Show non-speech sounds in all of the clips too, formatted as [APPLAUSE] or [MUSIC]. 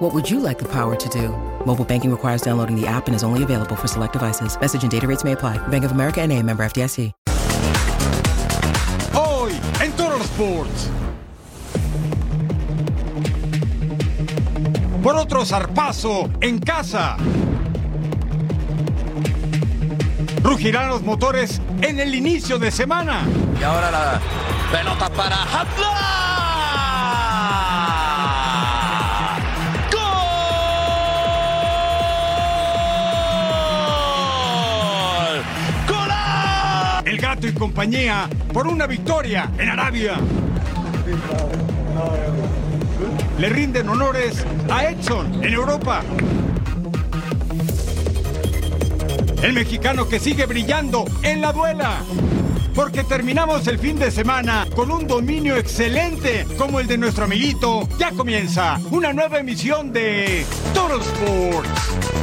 What would you like the power to do? Mobile banking requires downloading the app and is only available for select devices. Message and data rates may apply. Bank of America and a member FDIC. Hoy en Toro Sports. Por otro zarpazo en casa. Rugirán los motores en el inicio de semana. Y ahora la pelota para Hamza. Gato y compañía por una victoria en Arabia. Le rinden honores a Edson en Europa. El mexicano que sigue brillando en la duela. Porque terminamos el fin de semana con un dominio excelente como el de nuestro amiguito. Ya comienza una nueva emisión de Total Sports.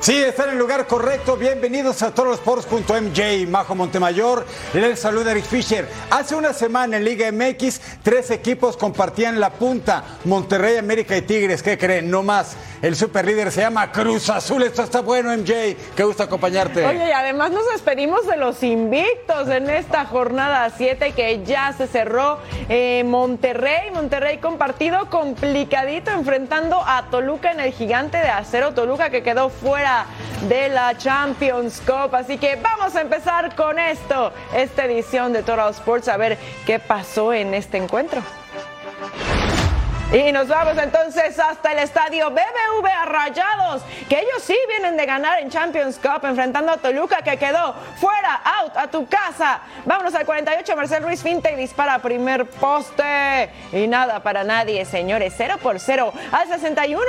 Sí, está en el lugar correcto. Bienvenidos a torosports.mj. Majo Montemayor, les saluda Eric Fisher. Hace una semana en Liga MX, tres equipos compartían la punta. Monterrey, América y Tigres. ¿Qué creen? No más. El superlíder se llama Cruz Azul. Esto está bueno, MJ. Qué gusto acompañarte. Oye, y además nos despedimos de los invictos en esta jornada 7 que ya se cerró. Eh, Monterrey, Monterrey con partido complicadito enfrentando a Toluca en el gigante de acero. Toluca que quedó fuera de la Champions Cup. Así que vamos a empezar con esto, esta edición de Total Sports, a ver qué pasó en este encuentro. Y nos vamos entonces hasta el estadio BBVA Rayados, que ellos sí vienen de ganar en Champions Cup enfrentando a Toluca que quedó fuera, out, a tu casa. Vámonos al 48, Marcel Ruiz finta y dispara primer poste. Y nada para nadie, señores, 0 por 0 al 61.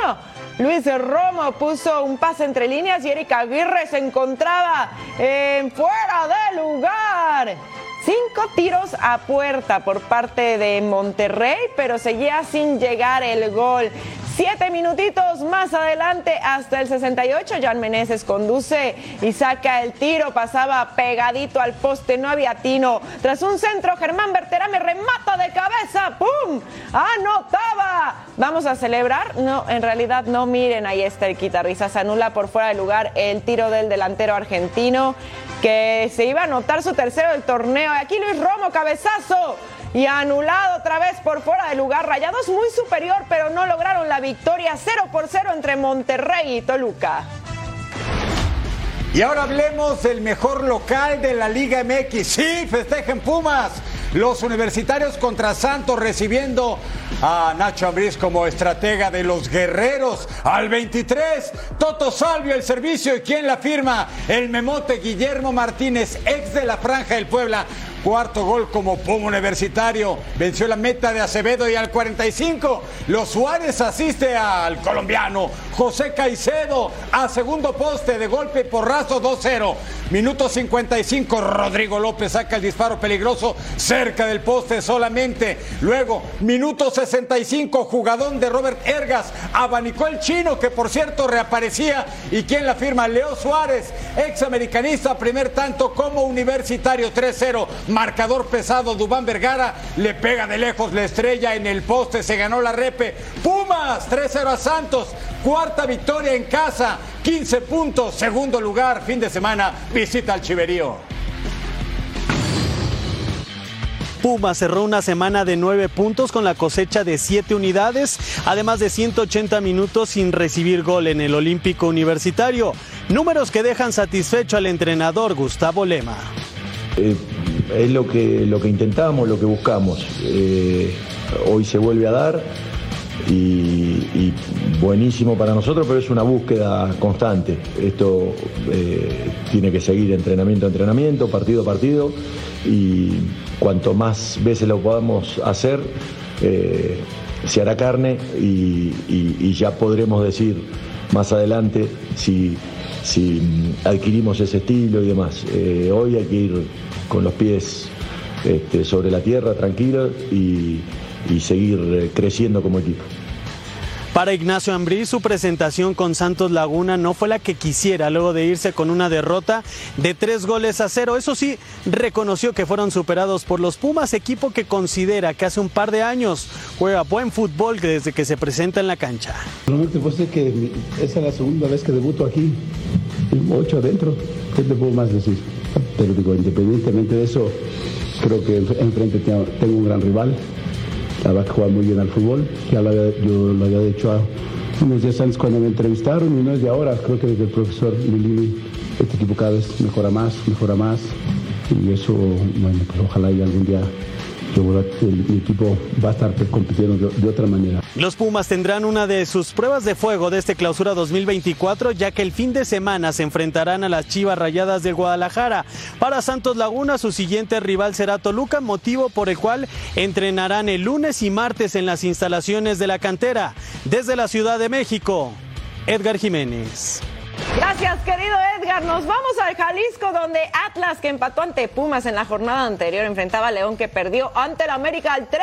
Luis Romo puso un pase entre líneas y Erika Aguirre se encontraba en fuera de lugar. Cinco tiros a puerta por parte de Monterrey, pero seguía sin llegar el gol. Siete minutitos más adelante, hasta el 68, Jan Meneses conduce y saca el tiro. Pasaba pegadito al poste, no había tino. Tras un centro, Germán Berterame remata de cabeza. ¡Pum! ¡Anotaba! ¿Vamos a celebrar? No, en realidad no. Miren, ahí está el quitarrisa. Se anula por fuera de lugar el tiro del delantero argentino que se iba a anotar su tercero del torneo. Aquí Luis Romo, cabezazo. Y anulado otra vez por fuera de lugar. Rayados muy superior, pero no lograron la victoria 0 por 0 entre Monterrey y Toluca. Y ahora hablemos del mejor local de la Liga MX. Sí, festejen Pumas. Los universitarios contra Santos recibiendo a Nacho Ambriz como estratega de los guerreros. Al 23, Toto Salvio el servicio. ¿Y quién la firma? El memote Guillermo Martínez, ex de la Franja del Puebla. Cuarto gol como Puma Universitario. Venció la meta de Acevedo y al 45 los Suárez asiste al colombiano José Caicedo a segundo poste de golpe porrazo 2-0. Minuto 55 Rodrigo López saca el disparo peligroso cerca del poste solamente. Luego, minuto 65 jugadón de Robert Ergas abanicó el chino que por cierto reaparecía y quien la firma Leo Suárez, ex americanista, primer tanto como universitario 3-0 marcador pesado, Dubán Vergara le pega de lejos la estrella en el poste, se ganó la repe. Pumas 3-0 a Santos, cuarta victoria en casa, 15 puntos, segundo lugar, fin de semana, visita al Chiverío. Puma cerró una semana de nueve puntos con la cosecha de siete unidades, además de 180 minutos sin recibir gol en el Olímpico Universitario. Números que dejan satisfecho al entrenador Gustavo Lema. Eh, es lo que, lo que intentamos, lo que buscamos. Eh, hoy se vuelve a dar y, y, buenísimo para nosotros, pero es una búsqueda constante. Esto eh, tiene que seguir entrenamiento a entrenamiento, partido a partido y cuanto más veces lo podamos hacer, eh, se hará carne y, ya podremos decir más adelante si adquirimos ese estilo y demás. Eh, hoy hay que ir con los pies este, sobre la tierra, tranquilo y, y seguir eh, creciendo como equipo. Para Ignacio Ambrí, su presentación con Santos Laguna no fue la que quisiera luego de irse con una derrota de tres goles a cero. Eso sí, reconoció que fueron superados por los Pumas, equipo que considera que hace un par de años juega buen fútbol desde que se presenta en la cancha. No te puedo decir que esa es la segunda vez que debuto aquí, ocho adentro. ¿Qué te puedo más decir? Pero digo, independientemente de eso, creo que enfrente tengo un gran rival la verdad que juega muy bien al fútbol. Ya lo había, yo lo había dicho a unos días antes cuando me entrevistaron y no es de ahora. Creo que desde el profesor Milini este equipo cada vez mejora más, mejora más. Y eso, bueno, pues ojalá y algún día mi equipo va a estar compitiendo de, otra manera. Los Pumas tendrán una de sus pruebas de fuego de este clausura 2024, ya que el fin de semana se enfrentarán a las Chivas Rayadas de Guadalajara. Para Santos Laguna, su siguiente rival será Toluca, motivo por el cual entrenarán el lunes y martes en las instalaciones de la cantera. Desde la Ciudad de México, Edgar Jiménez. Gracias, querido Edgar. Nos vamos al Jalisco, donde Atlas, que empató ante Pumas en la jornada anterior, enfrentaba a León, que perdió ante el América al 3.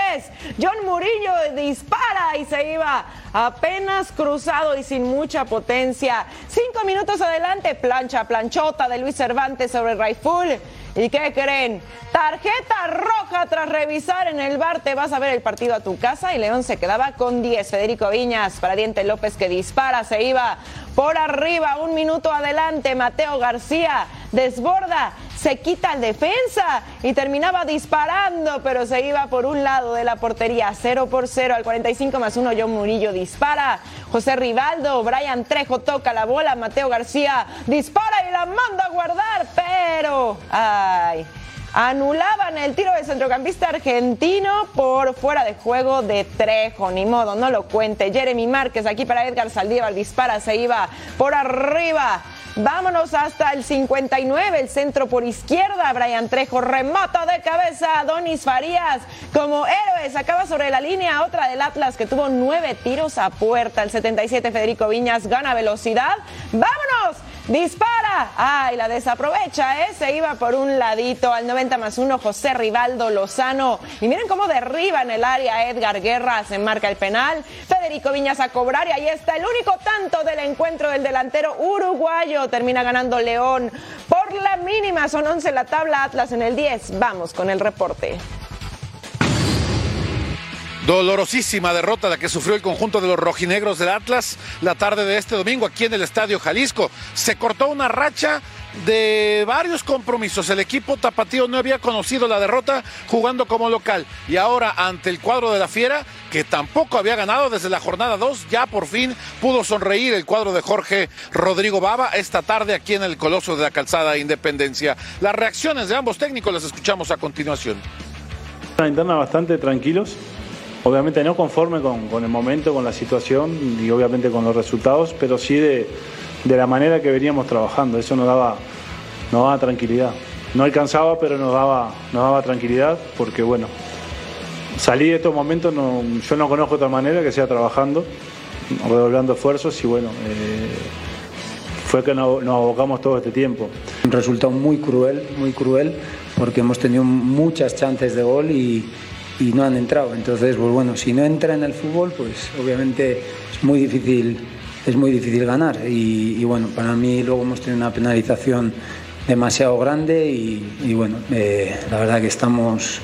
John Murillo dispara y se iba apenas cruzado y sin mucha potencia. Cinco minutos adelante, plancha, planchota de Luis Cervantes sobre Raiful. ¿Y qué creen? Tarjeta roja tras revisar en el bar. Te vas a ver el partido a tu casa y León se quedaba con 10. Federico Viñas para Diente López que dispara, se iba por arriba, un minuto adelante. Mateo García desborda se quita el defensa y terminaba disparando, pero se iba por un lado de la portería, 0 por 0 al 45 más 1, John Murillo dispara, José Rivaldo, Brian Trejo toca la bola, Mateo García dispara y la manda a guardar, pero, ay, anulaban el tiro del centrocampista argentino por fuera de juego de Trejo. Ni modo, no lo cuente. Jeremy Márquez aquí para Edgar Saldívar dispara, se iba por arriba Vámonos hasta el 59, el centro por izquierda. Brian Trejo remata de cabeza Donis Farías como héroes. Acaba sobre la línea otra del Atlas que tuvo nueve tiros a puerta. El 77, Federico Viñas gana velocidad. ¡Vámonos! Dispara. Ay, la desaprovecha, ¿eh? Se iba por un ladito al 90 más 1 José Rivaldo Lozano. Y miren cómo derriba en el área Edgar Guerra. Se marca el penal. Federico Viñas a cobrar y ahí está el único tanto del encuentro del delantero uruguayo. Termina ganando León por la mínima. Son 11 la tabla Atlas en el 10. Vamos con el reporte. Dolorosísima derrota la que sufrió el conjunto de los rojinegros del Atlas la tarde de este domingo aquí en el Estadio Jalisco. Se cortó una racha de varios compromisos. El equipo tapatío no había conocido la derrota jugando como local y ahora ante el cuadro de la Fiera, que tampoco había ganado desde la jornada 2, ya por fin pudo sonreír el cuadro de Jorge Rodrigo Baba esta tarde aquí en el Coloso de la Calzada Independencia. Las reacciones de ambos técnicos las escuchamos a continuación. Una interna bastante tranquilos, obviamente no conforme con, el momento, con la situación y obviamente con los resultados, pero sí de, la manera que veníamos trabajando. Eso nos daba, nos daba tranquilidad. No alcanzaba, pero nos daba, nos daba tranquilidad porque, bueno, salí de estos momentos, yo no conozco otra manera que sea trabajando, redoblando esfuerzos y, bueno, eh, fue que nos, nos abocamos todo este tiempo. Un resultado muy cruel, muy cruel, porque hemos tenido muchas chances de gol y y no han entrado. Entonces, pues bueno, si no entra en el fútbol, pues obviamente es muy difícil, es muy difícil ganar. Y, bueno, para mí luego hemos tenido una penalización demasiado grande y, bueno, eh, la verdad que estamos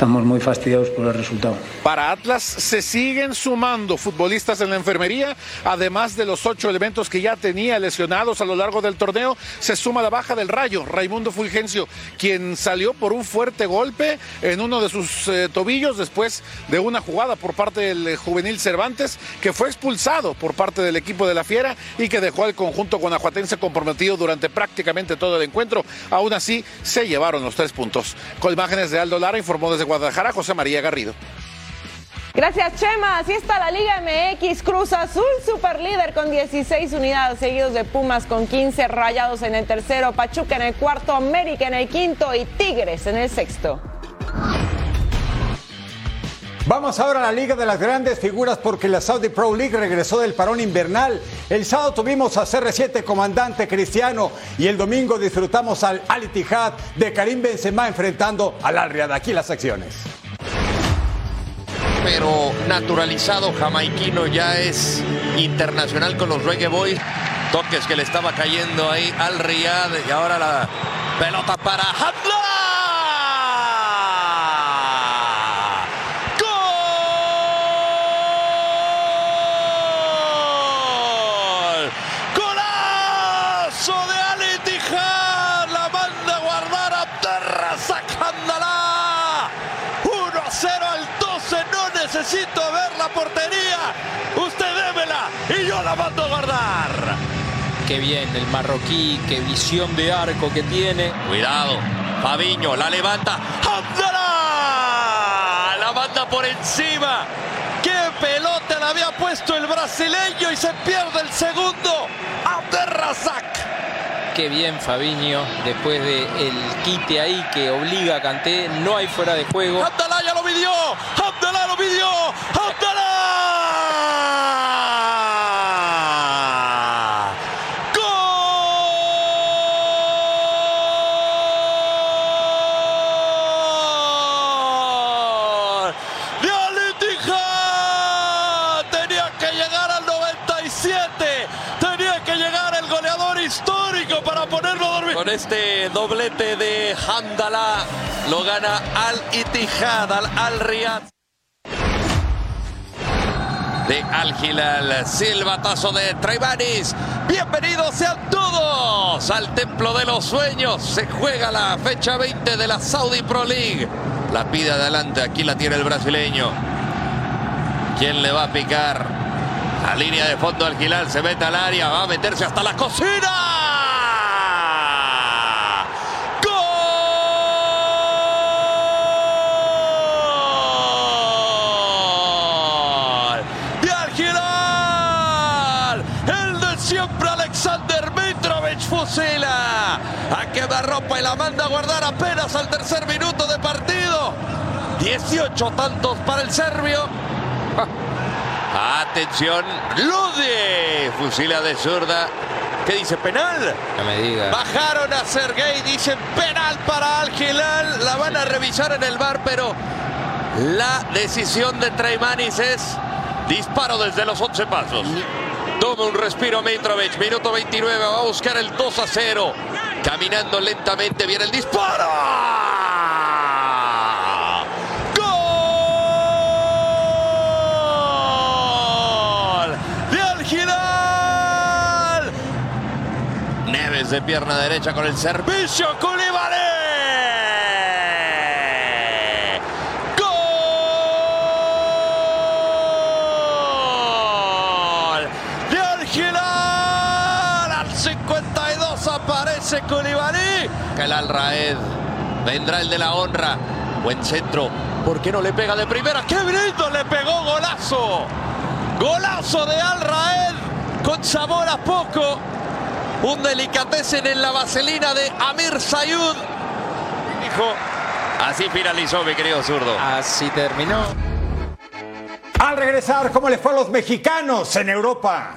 estamos muy fastidiados por el resultado. Para Atlas se siguen sumando futbolistas en la enfermería, además de los ocho elementos que ya tenía lesionados a lo largo del torneo, se suma la baja del Rayo, Raimundo Fulgencio, quien salió por un fuerte golpe en uno de sus eh, tobillos después de una jugada por parte del eh, juvenil Cervantes, que fue expulsado por parte del equipo de la Fiera y que dejó al conjunto guanajuatense comprometido durante prácticamente todo el encuentro. Aún así, se llevaron los tres puntos. Con imágenes de Aldo Lara informó desde Guadalajara, José María Garrido. Gracias, Chema. Así está la Liga MX. Cruz Azul, super líder con 16 unidades, seguidos de Pumas con 15, Rayados en el tercero, Pachuca en el cuarto, América en el quinto y Tigres en el sexto. Vamos ahora a la Liga de las Grandes Figuras porque la Saudi Pro League regresó del parón invernal. El sábado tuvimos a CR7 comandante Cristiano y el domingo disfrutamos al Al Ittihad de Karim Benzema enfrentando al Al. Aquí las secciones. Pero naturalizado jamaiquino ya es internacional con los Reggae Boys. Toques que le estaba cayendo ahí al Riyad y ahora la pelota para Hamla. ¡Gol! ¡Golazo de Al Ittihad! La manda a guardar Abderrazak Hamdallah. 1 a 0 al 12. No necesito ver la portería. Usted démela y yo la mando a guardar. Qué bien el marroquí, qué visión de arco que tiene. Cuidado, Fabiño la levanta. ¡Abdalá! La manda por encima. ¡Qué pelota le había puesto el brasileño y se pierde el segundo! Abderrazak. Qué bien Fabiño, después del quite ahí que obliga a Kanté, no hay fuera de juego. Abdalá ya lo midió. Abdalá lo midió. Abdalá. ¡Gol! ¡De Al Ittihad! Tenía que llegar al 97. Tenía que llegar el goleador histórico para ponerlo a dormir. Con este doblete de Hamdallah lo gana Al Ittihad, al Al Riyad. De Al Hilal, silbatazo de Traibanis. Bienvenidos sean todos al Templo de los Sueños. Se juega la fecha 20 de la Saudi Pro League. La pide adelante, aquí la tiene el brasileño. ¿Quién le va a picar? La línea de fondo al Hilal se mete al área, va a meterse hasta la cocina. Fusila. A quemarropa y la manda a guardar apenas al tercer minuto de partido. 18 tantos para el serbio. Atención, Lude. Fusila de zurda. ¿Qué dice? ¿Penal? No me diga. Bajaron a Sergei, dicen penal para Al Hilal. La van a revisar en el bar, pero la decisión de Traimanis es disparo desde los 11 pasos. Toma un respiro Mitrovic, minuto 29, va a buscar el 2 a 0. Caminando lentamente viene el disparo. ¡Gol! ¡De! Neves de pierna derecha con el servicio. Koulibaly. ¡De Al Hilal! Al 52 aparece Koulibaly. El Al Raed. Vendrá el de la honra. Buen centro. ¿Por qué no le pega de primera? ¡Qué bonito! Le pegó golazo. Golazo de Al Raed. Con sabor a poco. Un delicatessen en la vaselina de Amir Sayud. Dijo. Así finalizó, mi querido zurdo. Así terminó. Al regresar, ¿cómo le fue a los mexicanos en Europa?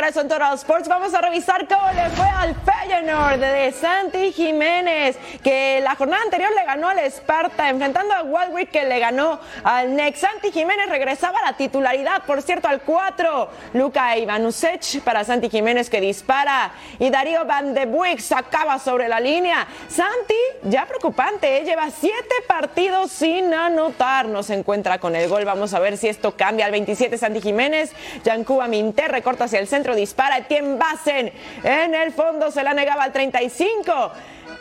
Regreso en Total Sports vamos a revisar cómo le fue al Feyenoord de Santi Jiménez, que la jornada anterior le ganó al Esparta, enfrentando a Walwick que le ganó al Nex. Santi Jiménez regresaba a la titularidad, por cierto, al 4. Luca Ivanusech para Santi Jiménez que dispara y Darío Van de Buick sacaba sobre la línea. Santi, ya preocupante, ¿eh? lleva siete partidos sin anotar. No se encuentra con el gol. Vamos a ver si esto cambia. Al 27 Santi Jiménez, Yancuba Minter recorta hacia el centro, dispara. Etienne Bassen en el fondo se la negaba al 35.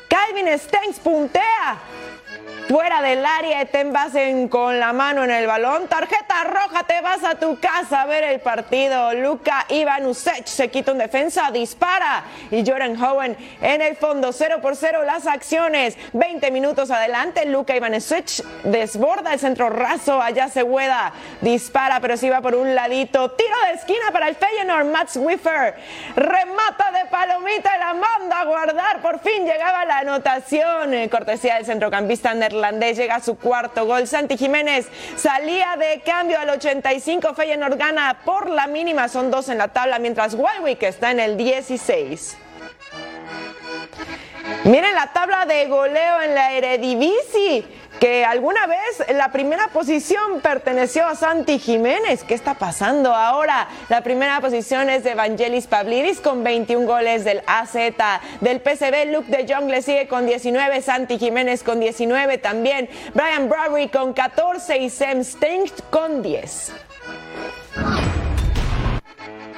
Calvin Stengs puntea fuera del área, te envasen con la mano en el balón. Tarjeta roja, te vas a tu casa a ver el partido. Luca Ivanusech se quita un defensa, dispara. Y Jordan Howen en el fondo, 0 por 0 las acciones. 20 minutos adelante, Luca Ivanusech desborda el centro raso. Allá se hueda, dispara, pero si va por un ladito. Tiro de esquina para el Feyenoord, Mats Wiffer. Remata de palomita la manda a guardar. Por fin llegaba la anotación. Cortesía del centrocampista neerlandés llega a su cuarto gol. Santi Jiménez salía de cambio al 85. Feyenoord gana por la mínima, son dos en la tabla, mientras Walwick está en el 16. Miren la tabla de goleo en la Eredivisie que alguna vez la primera posición perteneció a Santi Jiménez. ¿Qué está pasando ahora? La primera posición es de Evangelis Pavlidis con 21 goles del AZ. Del PCB, Luke de Jong le sigue con 19, Santi Jiménez con 19 también, Brian Bradbury con 14 y Sam Stinkt con 10.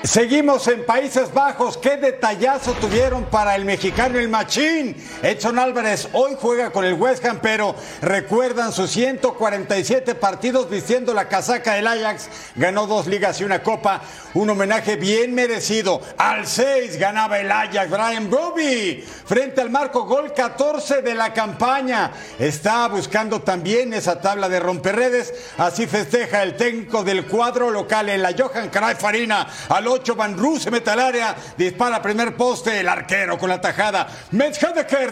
Seguimos en Países Bajos. Qué detallazo tuvieron para el mexicano el Machín. Edson Álvarez hoy juega con el West Ham, pero recuerdan sus 147 partidos vistiendo la casaca del Ajax. Ganó dos ligas y una copa. Un homenaje bien merecido. Al 6 ganaba el Ajax. Brian Broby frente al marco gol 14 de la campaña. Está buscando también esa tabla de romperredes. Así festeja el técnico del cuadro local en la Johan Cruyff. Al 8 Van se mete al área, dispara primer poste, el arquero con la tajada. Metz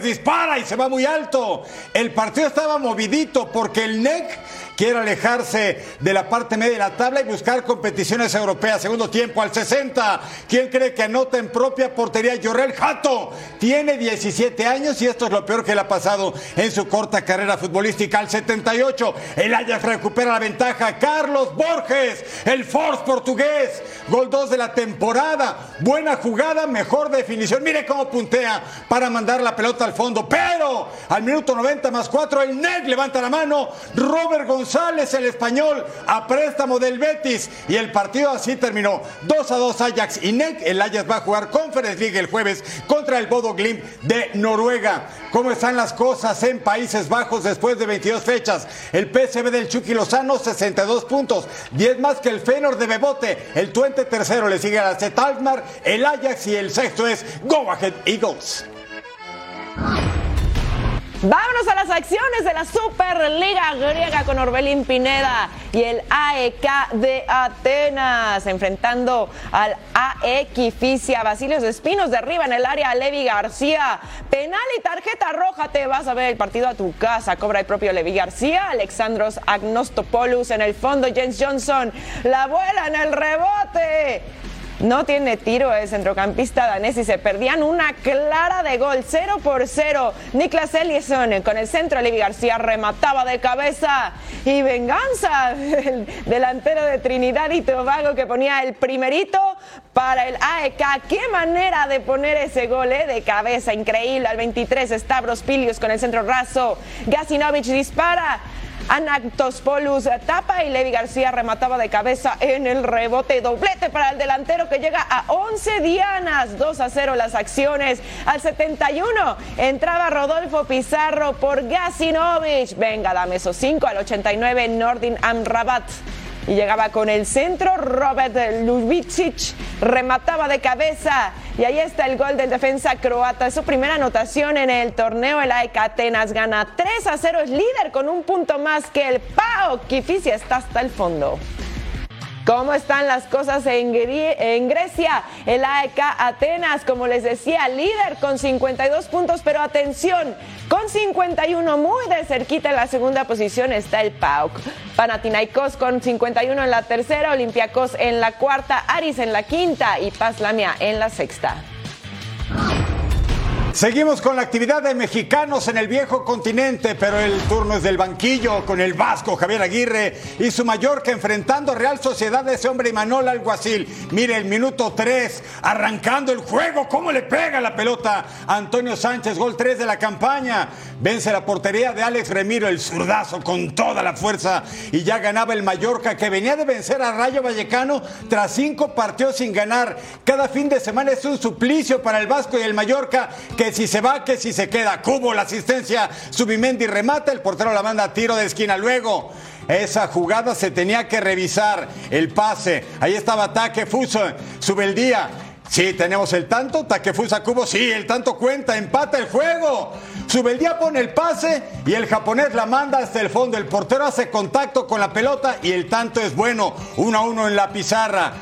dispara y se va muy alto. El partido estaba movidito porque el NEC quiere alejarse de la parte media de la tabla y buscar competiciones europeas. Segundo tiempo al 60. ¿Quién cree que anota en propia portería? Yorel Jato tiene 17 años y esto es lo peor que le ha pasado en su corta carrera futbolística. Al 78, el Ajax recupera la ventaja. Carlos Borges, el Force portugués. Gol 2 de la temporada. Buena jugada, mejor definición. Mire cómo puntea para mandar la pelota al fondo. Pero al minuto 90 más 4, el NEC levanta la mano. Robert González, el español, a préstamo del Betis. Y el partido así terminó. 2 a 2 Ajax y NEC. El Ajax va a jugar Conference League el jueves contra el Bodo Glimt de Noruega. ¿Cómo están las cosas en Países Bajos después de 22 fechas? El PSV del Chucky Lozano, 62 puntos. 10 más que el Fenor de Bebote. El Tuente tercero le sigue a la Z Alkmaar, el Ajax y el sexto es Go Ahead Eagles. Vámonos a las acciones de la Superliga griega con Orbelín Pineda y el AEK de Atenas, enfrentando al AEK Fisia. Basilios Espinos derriba en el área a Levi García. Penal y tarjeta roja. Te vas a ver el partido a tu casa. Cobra el propio Levi García. Alexandros Agnostopoulos en el fondo. James Johnson la vuela en el rebote. No tiene tiro el centrocampista danés y se perdían una clara de gol, 0 por 0. Niklas Eliasson con el centro, Levi García remataba de cabeza y venganza el delantero de Trinidad y Tobago que ponía el primerito para el AEK. Qué manera de poner ese gol eh, de cabeza, increíble. Al 23 Stavros Pilius con el centro raso. Gasinovich dispara. Anactospolus tapa y Levi García remataba de cabeza en el rebote. Doblete para el delantero que llega a 11 dianas. 2 a 0 las acciones. Al 71 entraba Rodolfo Pizarro por Gasinovich. Venga, dame esos 5. Al 89 Nordin Amrabat y llegaba con el centro. Robert Lubicic remataba de cabeza y ahí está el gol del defensa croata. Es su primera anotación en el torneo. El AEK Atenas gana 3 a 0. Es líder con un punto más que el PAO. Kifisia está hasta el fondo. ¿Cómo están las cosas en, Grecia? El AEK Atenas, como les decía, líder con 52 puntos, pero atención, con 51 muy de cerquita en la segunda posición está el PAOK. Panathinaikos con 51 en la tercera, Olympiacos en la cuarta, Aris en la quinta y Paz Lamia en la sexta. Seguimos con la actividad de mexicanos en el viejo continente, pero el turno es del banquillo con el vasco Javier Aguirre y su Mallorca enfrentando a Real Sociedad de ese hombre Imanol Alguacil. Mire el minuto 3, arrancando el juego, cómo le pega la pelota Antonio Sánchez, gol 3 de la campaña. Vence la portería de Alex Remiro, el zurdazo con toda la fuerza y ya ganaba el Mallorca que venía de vencer a Rayo Vallecano tras cinco partidos sin ganar. Cada fin de semana es un suplicio para el Vasco y el Mallorca que si se va, que si se queda. Cubo la asistencia, Subimendi remata, el portero la manda a tiro de esquina. Luego, esa jugada se tenía que revisar. El pase, ahí estaba Taque Fuso, sube el día. Sí, tenemos el tanto, Takefusa Cubo, sí, el tanto cuenta, empata el juego. Sube el día pone el pase y el japonés la manda hasta el fondo. El portero hace contacto con la pelota y el tanto es bueno. 1 a 1 en la pizarra.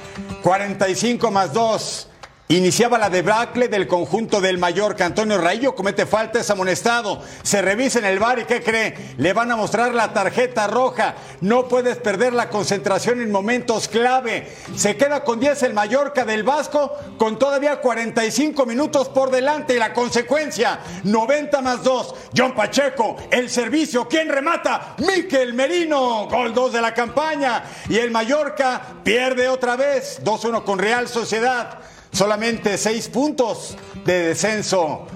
45 más 2. Iniciaba la debacle del conjunto del Mallorca. Antonio Raillo comete falta, es amonestado. Se revisa en el bar y ¿qué cree? Le van a mostrar la tarjeta roja. No puedes perder la concentración en momentos clave. Se queda con 10 el Mallorca del Vasco con todavía 45 minutos por delante. Y la consecuencia, 90 más 2. John Pacheco, el servicio. ¿Quién remata? Miquel Merino. Gol 2 de la campaña. Y el Mallorca pierde otra vez. 2-1 con Real Sociedad. Solamente seis puntos de descenso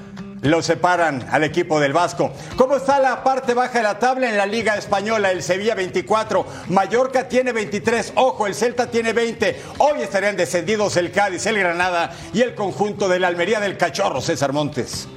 lo separan al equipo del Vasco. ¿Cómo está la parte baja de la tabla en la Liga Española? El Sevilla 24, Mallorca tiene 23, ojo, el Celta tiene 20. Hoy estarían descendidos el Cádiz, el Granada y el conjunto de la Almería del Cachorro, César Montes.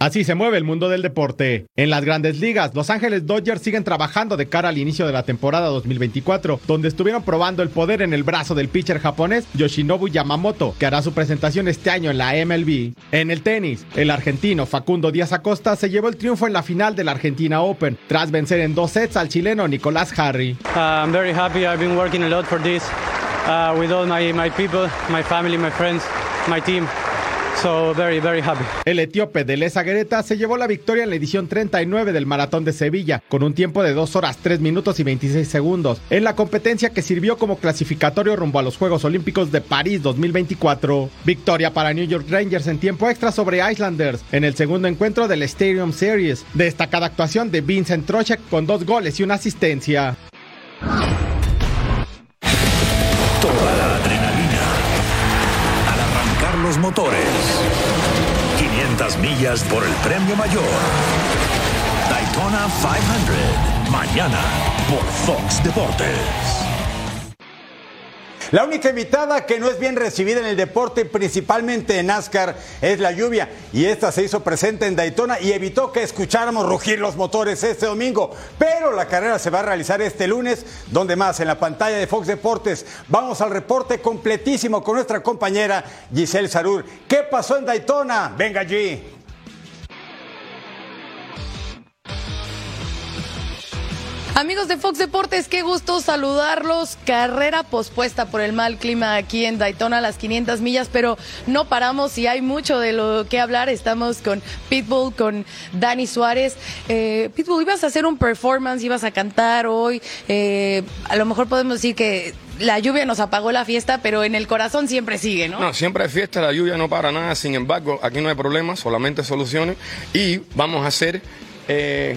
Así se mueve el mundo del deporte. En las grandes ligas, Los Ángeles Dodgers siguen trabajando de cara al inicio de la temporada 2024, donde estuvieron probando el poder en el brazo del pitcher japonés Yoshinobu Yamamoto, que hará su presentación este año en la MLB. En el tenis, el argentino Facundo Díaz Acosta se llevó el triunfo en la final de la Argentina Open, tras vencer en dos sets al chileno Nicolás Harry. Uh, I'm very happy. I've been working a lot for this uh, with all my, my people, my family, my friends, my team. So very, very happy. El etíope de Lesa Guereta se llevó la victoria en la edición 39 del Maratón de Sevilla, con un tiempo de 2 horas 3 minutos y 26 segundos, en la competencia que sirvió como clasificatorio rumbo a los Juegos Olímpicos de París 2024. Victoria para New York Rangers en tiempo extra sobre Islanders, en el segundo encuentro del Stadium Series. Destacada actuación de Vincent Trocheck con dos goles y una asistencia. 500 millas por el premio mayor. Daytona 500. Mañana por Fox Deportes. La única invitada que no es bien recibida en el deporte, principalmente en NASCAR, es la lluvia. Y esta se hizo presente en Daytona y evitó que escucháramos rugir los motores este domingo. Pero la carrera se va a realizar este lunes. Donde más? En la pantalla de Fox Deportes. Vamos al reporte completísimo con nuestra compañera Giselle Sarur. ¿Qué pasó en Daytona? Venga allí. Amigos de Fox Deportes, qué gusto saludarlos. Carrera pospuesta por el mal clima aquí en Daytona, las 500 millas, pero no paramos y hay mucho de lo que hablar. Estamos con Pitbull, con Dani Suárez. Eh, Pitbull, ibas a hacer un performance, ibas a cantar hoy. Eh, a lo mejor podemos decir que la lluvia nos apagó la fiesta, pero en el corazón siempre sigue, ¿no? No, siempre hay fiesta, la lluvia no para nada. Sin embargo, aquí no hay problemas, solamente soluciones. Y vamos a hacer. Eh,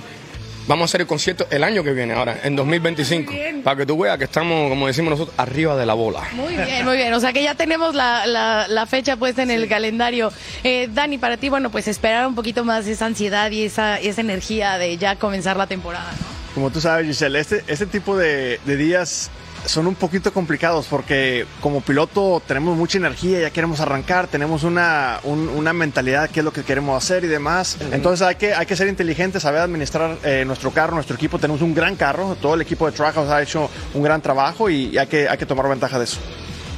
Vamos a hacer el concierto el año que viene, ahora, en 2025. Para que tú veas que estamos, como decimos nosotros, arriba de la bola. Muy bien, muy bien. O sea que ya tenemos la, la, fecha puesta en el calendario. Eh, Dani, para ti, bueno, pues esperar un poquito más esa ansiedad y esa, esa energía de ya comenzar la temporada, ¿no? Como tú sabes, Giselle, este, este tipo de, de días son un poquito complicados porque como piloto tenemos mucha energía, ya queremos arrancar, tenemos una, una mentalidad, qué es lo que queremos hacer y demás. Entonces hay que, hay que ser inteligentes, saber administrar eh, nuestro carro, nuestro equipo. Tenemos un gran carro, todo el equipo de Trackhouse ha hecho un gran trabajo y hay que, hay que tomar ventaja de eso.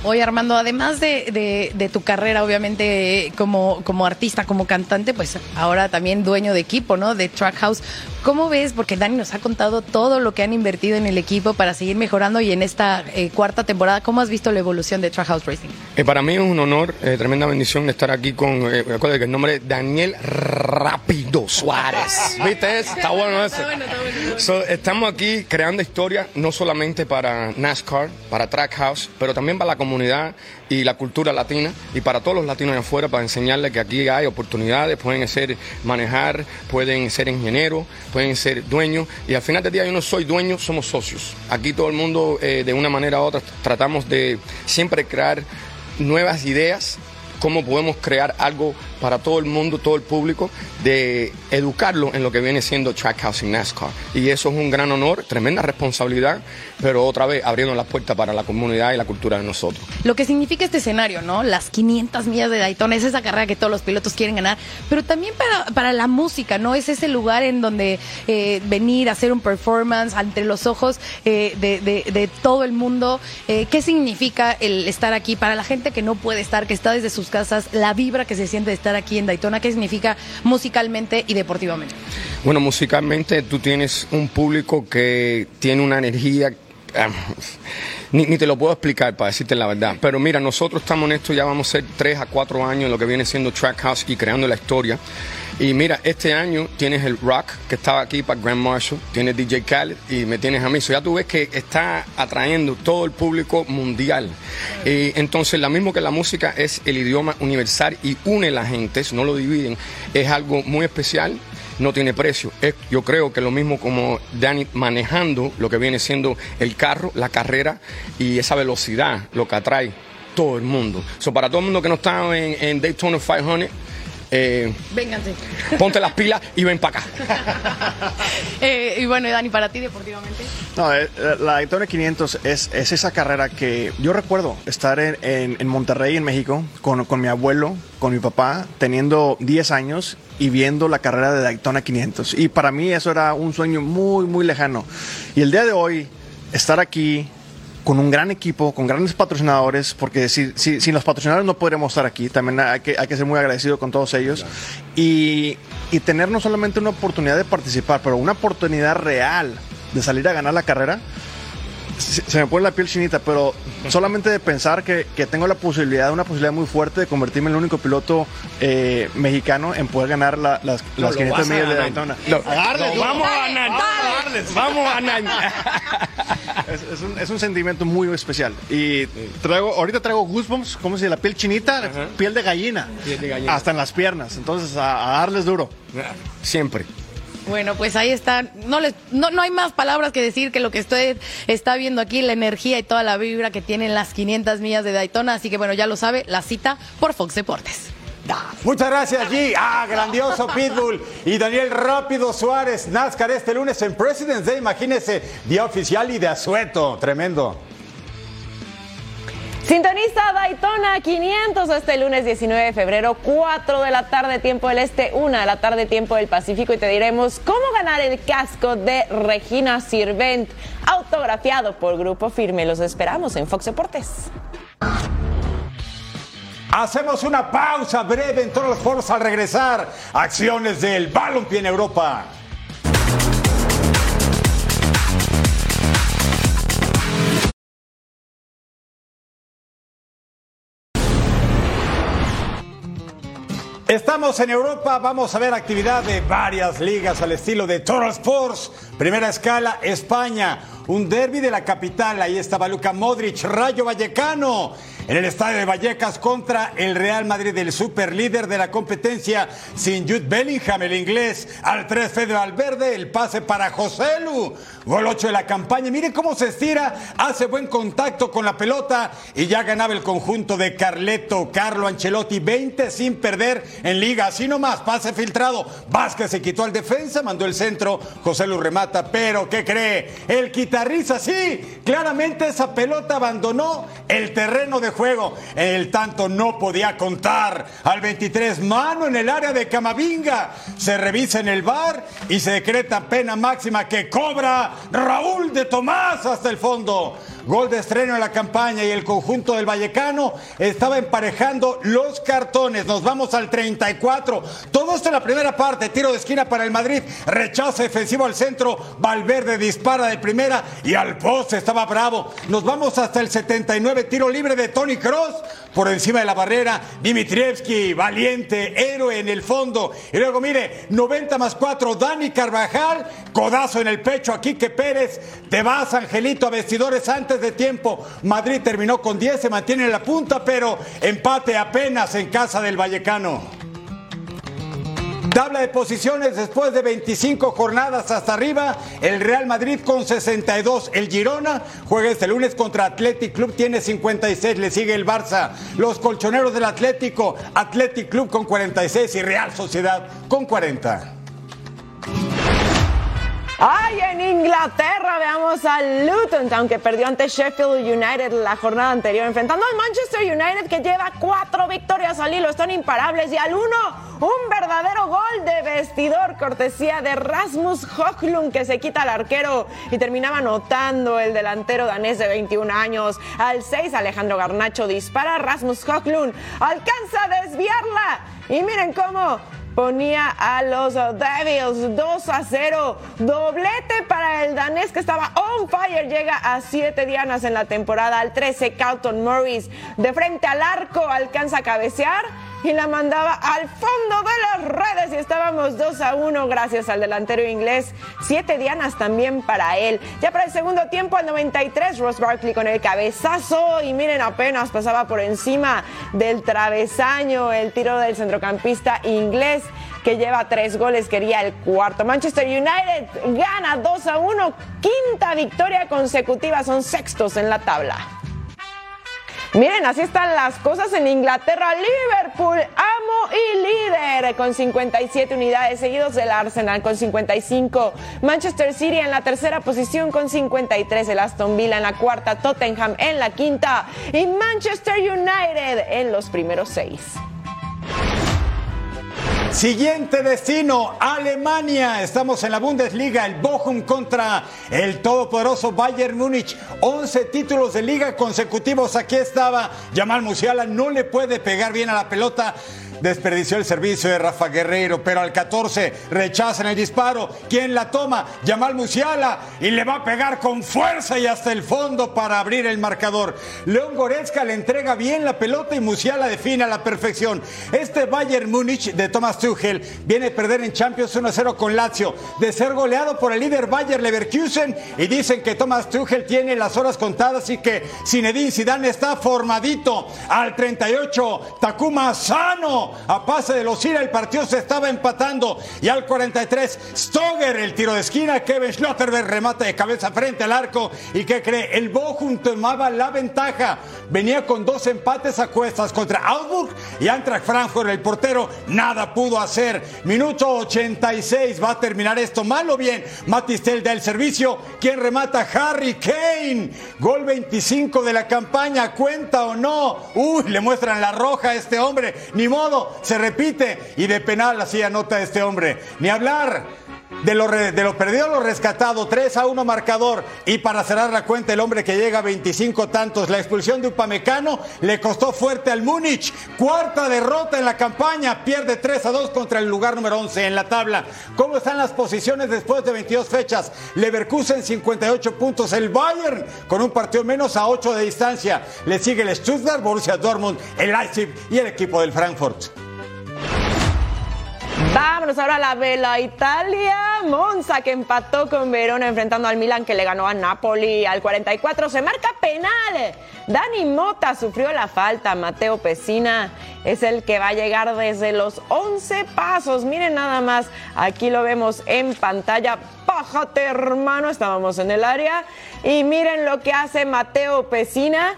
Oye, Armando, además de, de, tu carrera, obviamente, como, como artista, como cantante, pues ahora también dueño de equipo, ¿no? De Trackhouse. ¿Cómo ves? Porque Dani nos ha contado todo lo que han invertido en el equipo para seguir mejorando y en esta eh, cuarta temporada, ¿cómo has visto la evolución de Trackhouse Racing? Eh, para mí es un honor, eh, tremenda bendición estar aquí con, recuerda que el nombre es Daniel Rápido Suárez. ¿Viste? eso? Está bueno ese. So, estamos aquí creando historia no solamente para NASCAR, para Trackhouse, pero también para la comunidad y la cultura latina y para todos los latinos de afuera para enseñarles que aquí hay oportunidades, pueden ser manejar, pueden ser ingenieros, pueden ser dueños y al final del día yo no soy dueño, somos socios. Aquí todo el mundo eh, de una manera u otra tratamos de siempre crear nuevas ideas cómo podemos crear algo para todo el mundo, todo el público, de educarlo en lo que viene siendo Trackhouse y NASCAR. Y eso es un gran honor, tremenda responsabilidad, pero otra vez abriendo las puertas para la comunidad y la cultura de nosotros. Lo que significa este escenario, ¿no? Las 500 millas de Daytona, es esa carrera que todos los pilotos quieren ganar, pero también para, para la música, ¿no? Es ese lugar en donde eh, venir a hacer un performance ante los ojos eh, de todo el mundo. Eh, ¿Qué significa el estar aquí para la gente que no puede estar, que está desde sus casas, la vibra que se siente de estar aquí en Daytona? ¿Qué significa musicalmente y deportivamente? Bueno, musicalmente tú tienes un público que tiene una energía. ah, Ni, te lo puedo explicar para decirte la verdad. Pero mira, nosotros estamos en esto, ya vamos a ser tres a cuatro años en lo que viene siendo Trackhouse y creando la historia. Y mira, este año tienes el rock que estaba aquí para Grand Marshall, tienes DJ Khaled y me tienes a mí. So ya tú ves que está atrayendo todo el público mundial. Y entonces, lo mismo que la música es el idioma universal y une la gente, no lo dividen, es algo muy especial no tiene precio. Es- yo creo que lo mismo como Danny manejando lo que viene siendo el carro, la carrera y esa velocidad, lo que atrae todo el mundo. So, para todo el mundo que no está en, en Daytona 500, eh, Vénganse. ponte las pilas y ven para acá. [LAUGHS] Eh, y bueno, Dani, para ti deportivamente. No, eh, la Daytona 500 es, es esa carrera que yo recuerdo estar en, en- en Monterrey, en México, con, con mi abuelo, con mi papá, teniendo 10 años y viendo la carrera de Daytona 500. Y para mí eso era un sueño muy, muy lejano. Y el día de hoy, estar aquí con un gran equipo, con grandes patrocinadores, porque si, si- sin los patrocinadores no podríamos estar aquí, también hay que, ser muy agradecido con todos ellos, y, y tener no solamente una oportunidad de participar, pero una oportunidad real de salir a ganar la carrera, se, se me pone la piel chinita, pero solamente de pensar que, que tengo la posibilidad, una posibilidad muy fuerte de convertirme en el único piloto eh, mexicano en poder ganar la- las, No, las lo 500 vas a millas de. Daytona. Agarrarles, lo vamos a ganar. Vamos a ganar. Es, es un, es un sentimiento muy especial. Y traigo, ahorita traigo goosebumps, como si la piel chinita, piel de gallina. Piel de gallina. Hasta en las piernas. Entonces, a, a darles duro. Siempre. Bueno, pues ahí está. No, les, no, no hay más palabras que decir que lo que usted está viendo aquí, la energía y toda la vibra que tienen las 500 millas de Daytona. Así que bueno, ya lo sabe, la cita por Fox Deportes. Muchas gracias, G. Ah, grandioso [LAUGHS] Pitbull. Y Daniel Rápido Suárez, NASCAR este lunes en President's Day. Imagínese, día oficial y de asueto. Tremendo. Sintoniza Daytona 500 este lunes 19 de febrero, 4 de la tarde tiempo del Este, 1 de la tarde tiempo del Pacífico y te diremos cómo ganar el casco de Regina Sirvent, autografiado por Grupo Firme. Los esperamos en Fox Deportes. Hacemos una pausa breve en todos los foros al regresar. Acciones del Balompié en Europa. Estamos en Europa, vamos a ver actividad de varias ligas al estilo de Total Sports. Primera escala, España, un derby de la capital, ahí estaba Luka Modric, Rayo Vallecano. En el estadio de Vallecas contra el Real Madrid, el superlíder de la competencia, sin Jude Bellingham, el inglés, al 3 Fede Valverde, el pase para José Lu, gol 8 de la campaña. Miren cómo se estira, hace buen contacto con la pelota y ya ganaba el conjunto de Carleto, Carlo Ancelotti, 20 sin perder en liga. Así nomás, pase filtrado. Vázquez se quitó al defensa, mandó el centro, José Lu remata, pero ¿qué cree? El quitarriza, sí, claramente esa pelota abandonó el terreno de juego. El tanto no podía contar. Al 23, mano en el área de Camavinga. Se revisa en el bar y se decreta pena máxima que cobra Raúl de Tomás hasta el fondo. Gol de estreno en la campaña y el conjunto del Vallecano estaba emparejando los cartones. Nos vamos al 34. Todo esto en la primera parte, tiro de esquina para el Madrid, rechazo defensivo al centro, Valverde dispara de primera y al poste estaba bravo. Nos vamos hasta el 79, tiro libre de Tony Cross por encima de la barrera, Dimitrievski, valiente, héroe en el fondo. Y luego mire, 90 más 4, Dani Carvajal, codazo en el pecho a Quique Pérez, te vas Angelito a vestidores antes de tiempo. Madrid terminó con 10, se mantiene en la punta, pero empate apenas en casa del Vallecano. Tabla de posiciones después de 25 jornadas hasta arriba. El Real Madrid con 62. El Girona juega este lunes contra Athletic Club, tiene 56. Le sigue el Barça. Los colchoneros del Atlético, Athletic Club con 46 y Real Sociedad con 40. Ay, en Inglaterra veamos al Luton Town que perdió ante Sheffield United la jornada anterior, enfrentando al Manchester United que lleva cuatro victorias al hilo, están imparables y al uno un verdadero gol de vestidor, cortesía de Rasmus Höglund que se quita al arquero. Y terminaba anotando el delantero danés de 21 años. Al 6 Alejandro Garnacho dispara, Rasmus Höglund alcanza a desviarla. Y miren cómo ponía a los Devils 2 a 0. Doblete para el danés que estaba on fire. Llega a 7 dianas en la temporada. Al 13, Carlton Morris de frente al arco alcanza a cabecear y la mandaba al fondo de las redes y estábamos 2 a 1 gracias al delantero inglés. Siete dianas también para él. Ya para el segundo tiempo, al 93, Ross Barkley con el cabezazo y miren, apenas pasaba por encima del travesaño el tiro del centrocampista inglés que lleva tres goles, quería el cuarto. Manchester United gana 2 a 1, quinta victoria consecutiva, son sextos en la tabla. Miren, así están las cosas en Inglaterra. Liverpool, amo y líder con 57 unidades, seguidos del Arsenal con 55. Manchester City en la tercera posición con 53. El Aston Villa en la cuarta. Tottenham en la quinta. Y Manchester United en los primeros seis. Siguiente destino, Alemania. Estamos en la Bundesliga, el Bochum contra el todopoderoso Bayern Múnich. 11 títulos de liga consecutivos. Aquí estaba Jamal Musiala, no le puede pegar bien a la pelota desperdició el servicio de Rafa Guerreiro, pero al 14 rechazan el disparo. ¿Quién la toma? Yamal Musiala y le va a pegar con fuerza y hasta el fondo para abrir el marcador. León Goretzka le entrega bien la pelota y Musiala define a la perfección. Este Bayern Múnich de Thomas Tuchel viene a perder en Champions 1-0 con Lazio, de ser goleado por el líder Bayern Leverkusen y dicen que Thomas Tuchel tiene las horas contadas y que Zinedine Zidane está formadito. Al 38 Takuma Sano a pase de los el partido se estaba empatando. Y al 43 Stoger el tiro de esquina, Kevin Schlotterberg remata de cabeza frente al arco. Y que cree, el Bochum tomaba la ventaja, venía con dos empates a cuestas contra Augsburg y Eintracht Frankfurt, el portero. Nada pudo hacer, minuto 86 va a terminar esto mal o bien, Matistel del servicio, quien remata Harry Kane, gol 25 de la campaña, cuenta o no, uy, le muestran la roja a este hombre, ni modo, se repite y de penal así anota este hombre. Ni hablar. De lo, de lo perdido lo rescatado, 3 a 1 marcador. Y para cerrar la cuenta, el hombre que llega a 25 tantos, la expulsión de Upamecano le costó fuerte al Múnich. Cuarta derrota en la campaña, pierde 3 a 2 contra el lugar número 11 en la tabla. ¿Cómo están las posiciones después de 22 fechas? Leverkusen 58 puntos, el Bayern con un partido menos a 8 de distancia. Le sigue el Stuttgart, Borussia Dortmund, el Leipzig y el equipo del Frankfurt. Vámonos ahora a la Vela Italia. Monza que empató con Verona enfrentando al Milan que le ganó a Napoli al 44. Se marca penal. Dani Mota sufrió la falta. Mateo Pesina es el que va a llegar desde los 11 pasos. Miren nada más. Aquí lo vemos en pantalla. Pájate, hermano. Estábamos en el área. Y miren lo que hace Mateo Pesina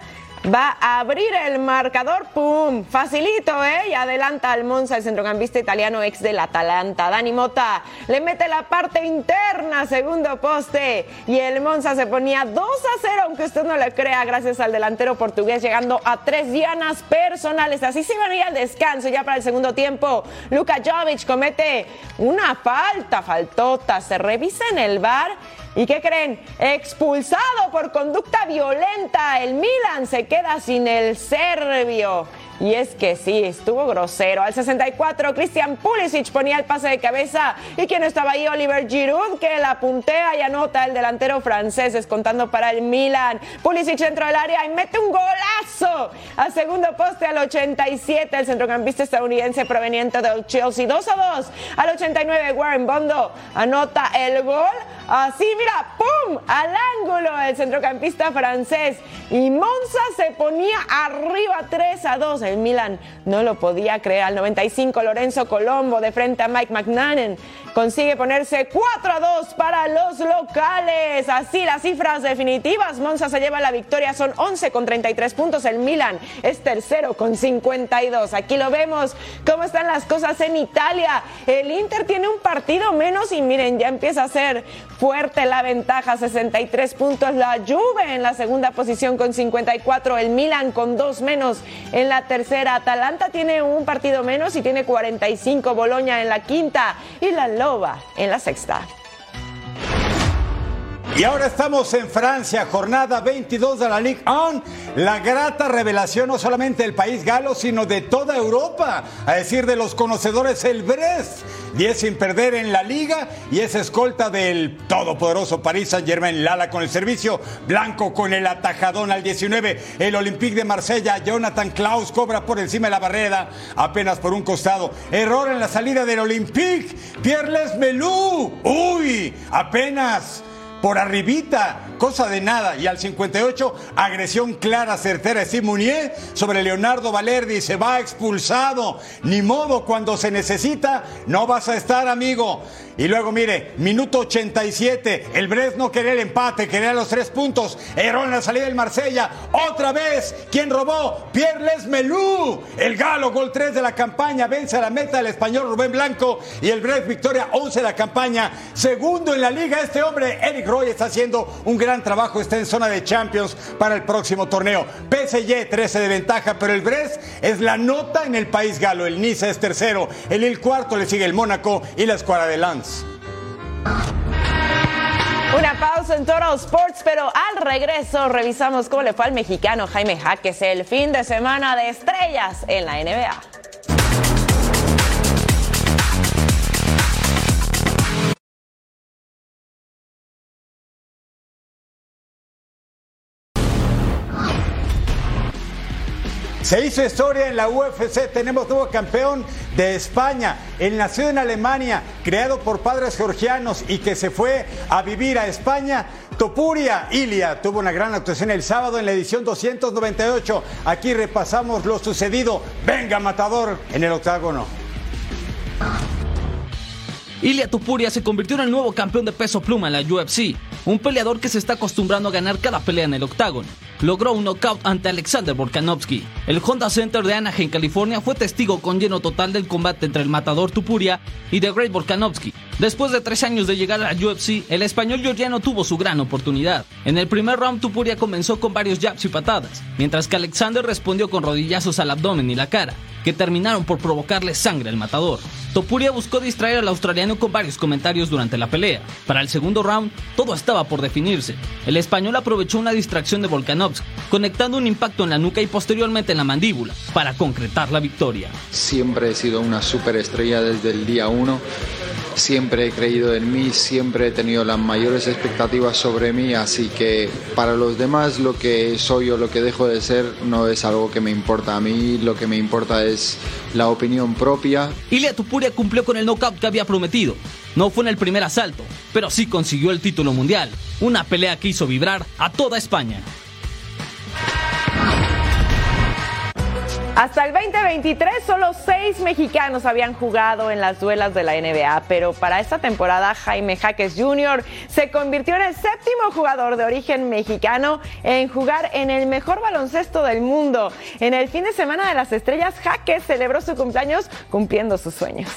va a abrir el marcador, ¡pum! Facilito, ¿eh? Y adelanta al Monza, el centrocampista italiano ex del Atalanta. Dani Mota le mete la parte interna, segundo poste. Y el Monza se ponía 2 a 0, aunque usted no le crea, gracias al delantero portugués, llegando a tres dianas personales. Así se van a ir al descanso ya para el segundo tiempo. Luka Jovic comete una falta, faltota, se revisa en el bar ¿Y qué creen? Expulsado por conducta violenta. El Milan se queda sin el serbio. Y es que sí, estuvo grosero. Al 64, Christian Pulisic ponía el pase de cabeza. ¿Y quién estaba ahí? Oliver Giroud, que la puntea y anota el delantero francés, descontando para el Milan. Pulisic dentro del área y mete un golazo. Al segundo poste, al 87, el centrocampista estadounidense proveniente del Chelsea. 2 a 2. Al 89, Warren Bondo anota el gol. Así, mira, ¡pum! Al ángulo el centrocampista francés. Y Monza se ponía arriba 3 a 2 el Milan no lo podía creer. Al 95, Lorenzo Colombo de frente a Mike McNanen consigue ponerse 4 a 2 para los locales. Así las cifras definitivas. Monza se lleva la victoria, son 11 con 33 puntos. El Milan es tercero con 52. Aquí lo vemos cómo están las cosas en Italia. El Inter tiene un partido menos y miren, ya empieza a ser fuerte la ventaja. 63 puntos la Juve en la segunda posición con 54. El Milan con dos menos en la tercera. Atalanta tiene un partido menos y tiene 45. Boloña en la quinta y la Loba en la sexta. Y ahora estamos en Francia, jornada 22 de la Ligue 1. La grata revelación no solamente del país galo, sino de toda Europa. A decir de los conocedores, el Brest. 10 sin perder en la liga y es escolta del todopoderoso París Saint-Germain. Lala con el servicio, Blanco con el atajadón al 19. El Olympique de Marsella, Jonathan Klaus cobra por encima de la barrera, apenas por un costado. Error en la salida del Olympique. Pierles Melú. Uy, apenas por arribita, cosa de nada. Y al 58, agresión clara, certera de Munier sobre Leonardo Valerdi. Se va expulsado. Ni modo, cuando se necesita, no vas a estar, amigo. Y luego, mire, minuto 87, el Brest no quería el empate, quería los tres puntos. En la salida del Marsella. Otra vez, ¿quién robó? Pierre Lesmelú. El galo, gol 3 de la campaña, vence a la meta del español Rubén Blanco. Y el Brest, victoria 11 de la campaña. Segundo en la liga, este hombre, Eric Roy, está haciendo un gran trabajo. Está en zona de Champions para el próximo torneo. PSG, 13 de ventaja, pero el Brest es la nota en el país galo. El Niza es tercero. El cuarto le sigue el Mónaco y la escuadra de Lance. Una pausa en Total Sports, pero al regreso revisamos cómo le fue al mexicano Jaime Jaques el fin de semana de estrellas en la NBA. Se hizo historia en la UFC, tenemos nuevo campeón de España. Él nació en Alemania, creado por padres georgianos y que se fue a vivir a España. Topuria Ilia tuvo una gran actuación el sábado en la edición 298. Aquí repasamos lo sucedido. Venga, matador, en el octágono. Ilia Topuria se convirtió en el nuevo campeón de peso pluma en la UFC, un peleador que se está acostumbrando a ganar cada pelea en el octágono. Logró un knockout ante Alexander Volkanovski. El Honda Center de Anaheim, California, fue testigo con lleno total del combate entre el matador Tupuria y The Great Volkanovski. Después de tres años de llegar a la UFC, el español georgiano tuvo su gran oportunidad. En el primer round, Tupuria comenzó con varios jabs y patadas, mientras que Alexander respondió con rodillazos al abdomen y la cara que terminaron por provocarle sangre al matador. Topuria buscó distraer al australiano con varios comentarios durante la pelea. Para el segundo round, todo estaba por definirse. El español aprovechó una distracción de Volkanovski, conectando un impacto en la nuca y posteriormente en la mandíbula, para concretar la victoria. Siempre he sido una superestrella desde el día uno siempre he creído en mí, siempre he tenido las mayores expectativas sobre mí, así que para los demás lo que soy o lo que dejo de ser no es algo que me importa. A mí lo que me importa es la opinión propia. Ilia Tupuria cumplió con el knockout que había prometido. No fue en el primer asalto, pero sí consiguió el título mundial. Una pelea que hizo vibrar a toda España. Hasta el 2023 solo seis mexicanos habían jugado en las duelas de la NBA, pero para esta temporada Jaime Jaques Jr. se convirtió en el séptimo jugador de origen mexicano en jugar en el mejor baloncesto del mundo. En el fin de semana de las estrellas, Jaques celebró su cumpleaños cumpliendo sus sueños.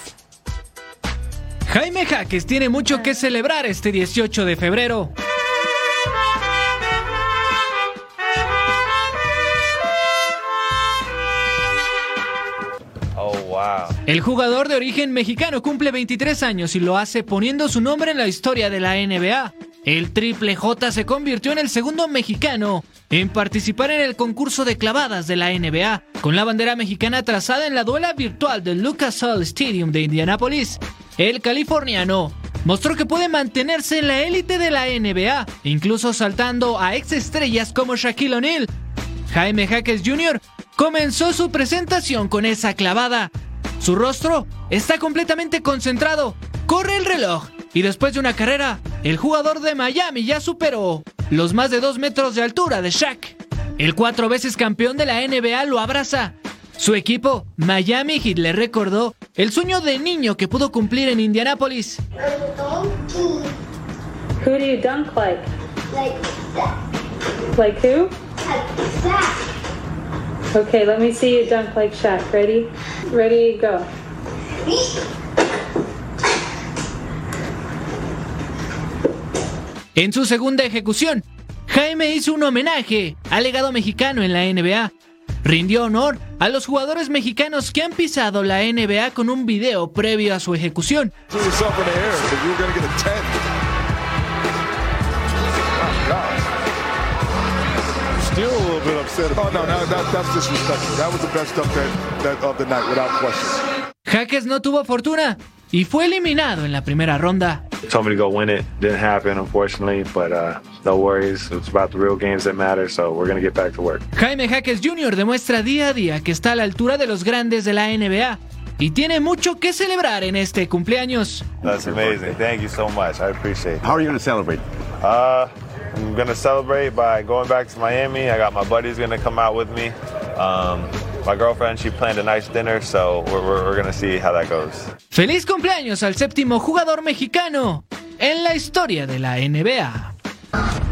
Jaime Jaques tiene mucho que celebrar este 18 de febrero. El jugador de origen mexicano cumple 23 años y lo hace poniendo su nombre en la historia de la NBA. El Triple J se convirtió en el segundo mexicano en participar en el concurso de clavadas de la NBA, con la bandera mexicana trazada en la duela virtual del Lucas Oil Stadium de Indianápolis. El californiano mostró que puede mantenerse en la élite de la NBA, incluso saltando a ex estrellas como Shaquille O'Neal. Jaime Jaques Jr. comenzó su presentación con esa clavada. Su rostro está completamente concentrado, corre el reloj y después de una carrera, el jugador de Miami ya superó los más de dos metros de altura de Shaq. El cuatro veces campeón de la NBA lo abraza. Su equipo, Miami Heat, le recordó el sueño de niño que pudo cumplir en Indianápolis. Who do you dunk like? Like that. Like who? Like that. Okay, let me see you dunk like Shaq. Ready? Ready, go. En su segunda ejecución, Jaime hizo un homenaje al legado mexicano en la NBA. Rindió honor a los jugadores mexicanos que han pisado la NBA con un video previo a su ejecución. Upset. Oh no, no, that, that's disrespectful. That was the best dunk that, that, of the night, without question. Jaques no tuvo fortuna y fue eliminado en la primera ronda. told me to go win it. Didn't happen, unfortunately, but uh, no worries. It's about the real games that matter, so we're going to get back to work. Jaime Jaques Jr. demuestra día a día que está a la altura de los grandes de la NBA y tiene mucho que celebrar en este cumpleaños. That's amazing. Thank you so much. I appreciate it. How are you going to celebrate? Uh, I'm to celebrate by going back to Miami. I got my buddies to come out with me. Um, my girlfriend, she planned a nice dinner, so we're, we're, to see how that goes. Feliz cumpleaños al séptimo jugador mexicano en la historia de la NBA.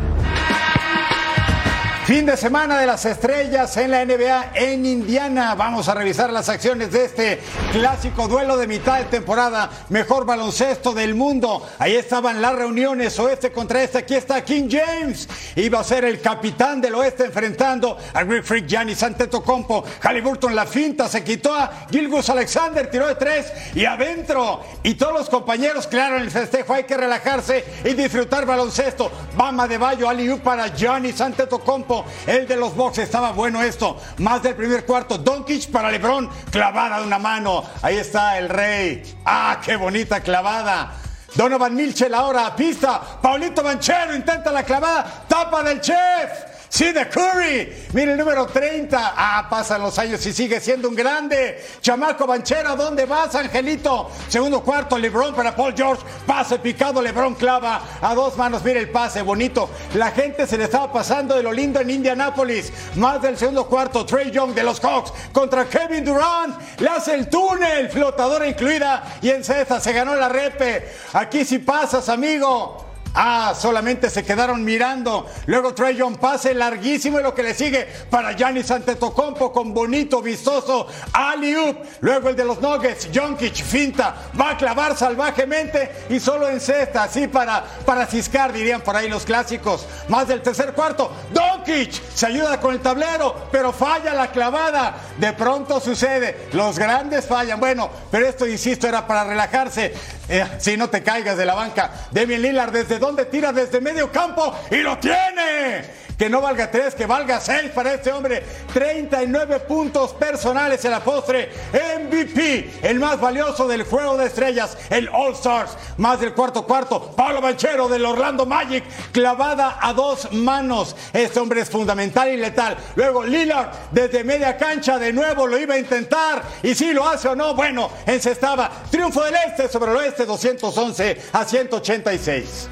Fin de semana de las estrellas en la NBA en Indiana. Vamos a revisar las acciones de este clásico duelo de mitad de temporada. Mejor baloncesto del mundo. Ahí estaban las reuniones oeste contra este. Aquí está King James. Iba a ser el capitán del oeste enfrentando a Greek Freak Giannis Antetokounmpo. Halliburton la finta se quitó a Gilgus Alexander. Tiró de tres y adentro. Y todos los compañeros, claro, en el festejo hay que relajarse y disfrutar baloncesto. Bama de Bayo, Aliu para Giannis Antetokounmpo. El de los boxes estaba bueno esto. Más del primer cuarto. Doncic para LeBron. Clavada de una mano. Ahí está el rey. Ah, qué bonita clavada. Donovan Milchel ahora a pista. Paulito Banchero intenta la clavada. Tapa del chef. Sí, de Curry. Mire el número 30. Ah, pasan los años y sigue siendo un grande. Chamaco Banchero, ¿a dónde vas, Angelito? Segundo cuarto, LeBron para Paul George. Pase picado, LeBron clava a dos manos. Mire el pase, bonito. La gente se le estaba pasando de lo lindo en Indianápolis. Más del segundo cuarto, Trey Young de los Hawks contra Kevin Durant. Le hace el túnel, flotadora incluida. Y en cesta se ganó la repe. Aquí si pasas, amigo. Ah, solamente se quedaron mirando. Luego Trey Young pase larguísimo y lo que le sigue para Giannis Antetokounmpo con bonito, vistoso alley-oop. Luego el de los Nuggets, Jonkic finta, va a clavar salvajemente y solo en cesta, así para, para ciscar, dirían por ahí los clásicos. Más del tercer cuarto, Doncic se ayuda con el tablero, pero falla la clavada. De pronto sucede, los grandes fallan. Bueno, pero esto, insisto, era para relajarse. Eh, si no te caigas de la banca. Demian Lillard desde donde tira desde medio campo y lo tiene. Que no valga 3, que valga 6 para este hombre. 39 puntos personales en la postre. MVP, el más valioso del juego de estrellas, el All Stars. Más del cuarto cuarto. Pablo Banchero del Orlando Magic, clavada a dos manos. Este hombre es fundamental y letal. Luego Lillard desde media cancha de nuevo lo iba a intentar. Y si lo hace o no, bueno, encestaba. Triunfo del Este sobre el Oeste 211 a 186.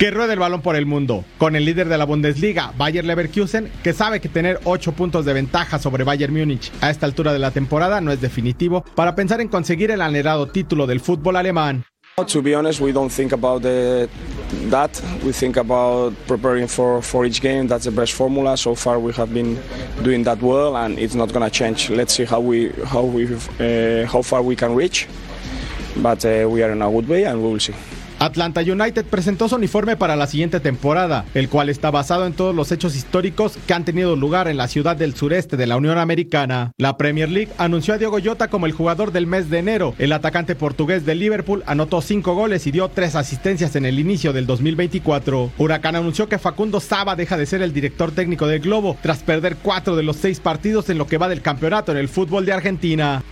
Que ruede el balón por el mundo, con el líder de la Bundesliga, Bayer Leverkusen, que sabe que tener 8 puntos de ventaja sobre Bayern Múnich a esta altura de la temporada no es definitivo para pensar en conseguir el anhelado título del fútbol alemán. To be honest, we don't think about the that. We think about preparing for, for each game. That's the best formula. So far, we have been doing that well, and it's not going to change. Let's see how we how we uh, how far we can reach. But uh, we are in a good way, and we will see. Atlanta United presentó su uniforme para la siguiente temporada, el cual está basado en todos los hechos históricos que han tenido lugar en la ciudad del sureste de la Unión Americana. La Premier League anunció a Diego Jota como el jugador del mes de enero. El atacante portugués de Liverpool anotó cinco goles y dio tres asistencias en el inicio del 2024. Huracán anunció que Facundo Saba deja de ser el director técnico del Globo tras perder cuatro de los seis partidos en lo que va del campeonato en el fútbol de Argentina.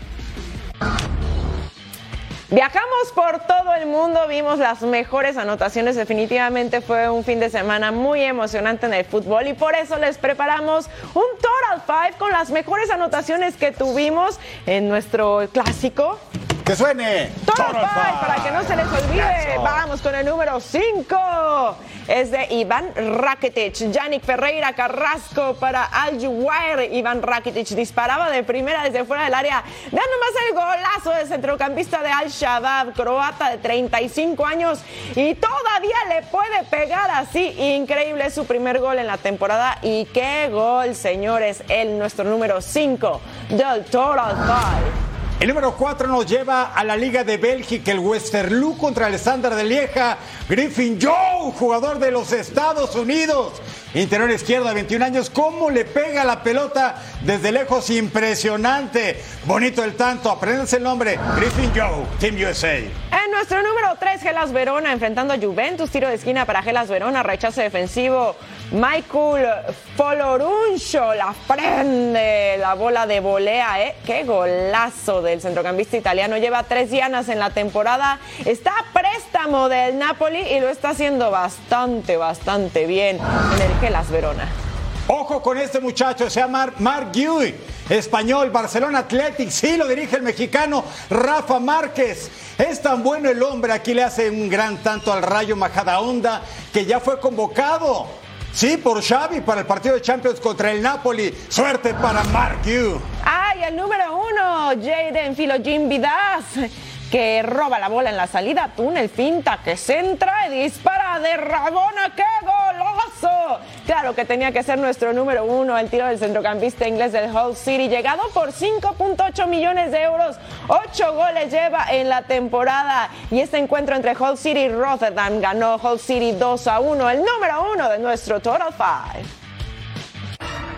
Viajamos por todo el mundo, vimos las mejores anotaciones, definitivamente fue un fin de semana muy emocionante en el fútbol y por eso les preparamos un Total Five con las mejores anotaciones que tuvimos en nuestro clásico. ¡Que suene! Total, Five, para que no se les olvide. Vamos con el número 5. Es de Iván Rakitic. Yannick Ferreira Carrasco para Al Juwair. Iván Rakitic disparaba de primera desde fuera del área, dando más el golazo del centrocampista de Al Shabab, croata de 35 años. Y todavía le puede pegar así. Increíble su primer gol en la temporada. Y qué gol, señores. El nuestro número 5 del Total Five. El número 4 nos lleva a la Liga de Bélgica, el Westerlo contra el Standard de Lieja. Griffin Joe, jugador de los Estados Unidos. Interior izquierda, 21 años. ¿Cómo le pega la pelota desde lejos? Impresionante. Bonito el tanto. Apréndanse el nombre. Griffin Joe, Team USA. En nuestro número 3, Gelas Verona enfrentando a Juventus, tiro de esquina para Gelas Verona, rechazo defensivo. Michael Foloruncho la prende la bola de volea, ¿eh? Qué golazo del centrocampista italiano. Lleva tres dianas en la temporada. Está a préstamo del Napoli y lo está haciendo bastante, bastante bien en el Gelas Verona. Ojo con este muchacho, se llama Mark Guy, español, Barcelona Athletic, sí lo dirige el mexicano Rafa Márquez. Es tan bueno el hombre, aquí le hace un gran tanto al Rayo Majadahonda que ya fue convocado. Sí, por Xavi para el partido de Champions contra el Napoli. Suerte para Mark Guy. ¡Ay, el número uno! Jaden Filogin Vidas, que roba la bola en la salida, túnel, finta, que centra y dispara de Rabona. ¡Qué Claro que tenía que ser nuestro número uno, el tiro del centrocampista inglés del Hull City, llegado por 5.8 millones de euros. Ocho goles lleva en la temporada. Y este encuentro entre Hull City y Rotterdam ganó Hull City 2 a 1, el número uno de nuestro Total Five.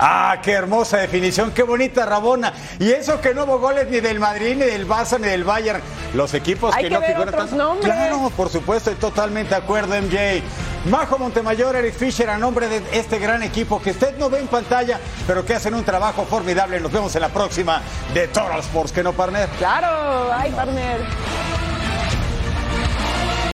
Ah, qué hermosa definición, qué bonita Rabona. Y eso que no hubo goles ni del Madrid, ni del Barça, ni del Bayern. Los equipos Hay que, que no ver figuran otros tanto. nombres. Claro, por supuesto, estoy totalmente de acuerdo, MJ. Majo Montemayor, Eric Fisher, a nombre de este gran equipo que usted no ve en pantalla, pero que hacen un trabajo formidable. Nos vemos en la próxima de Total Sports, que no, partner. Claro, ay, partner.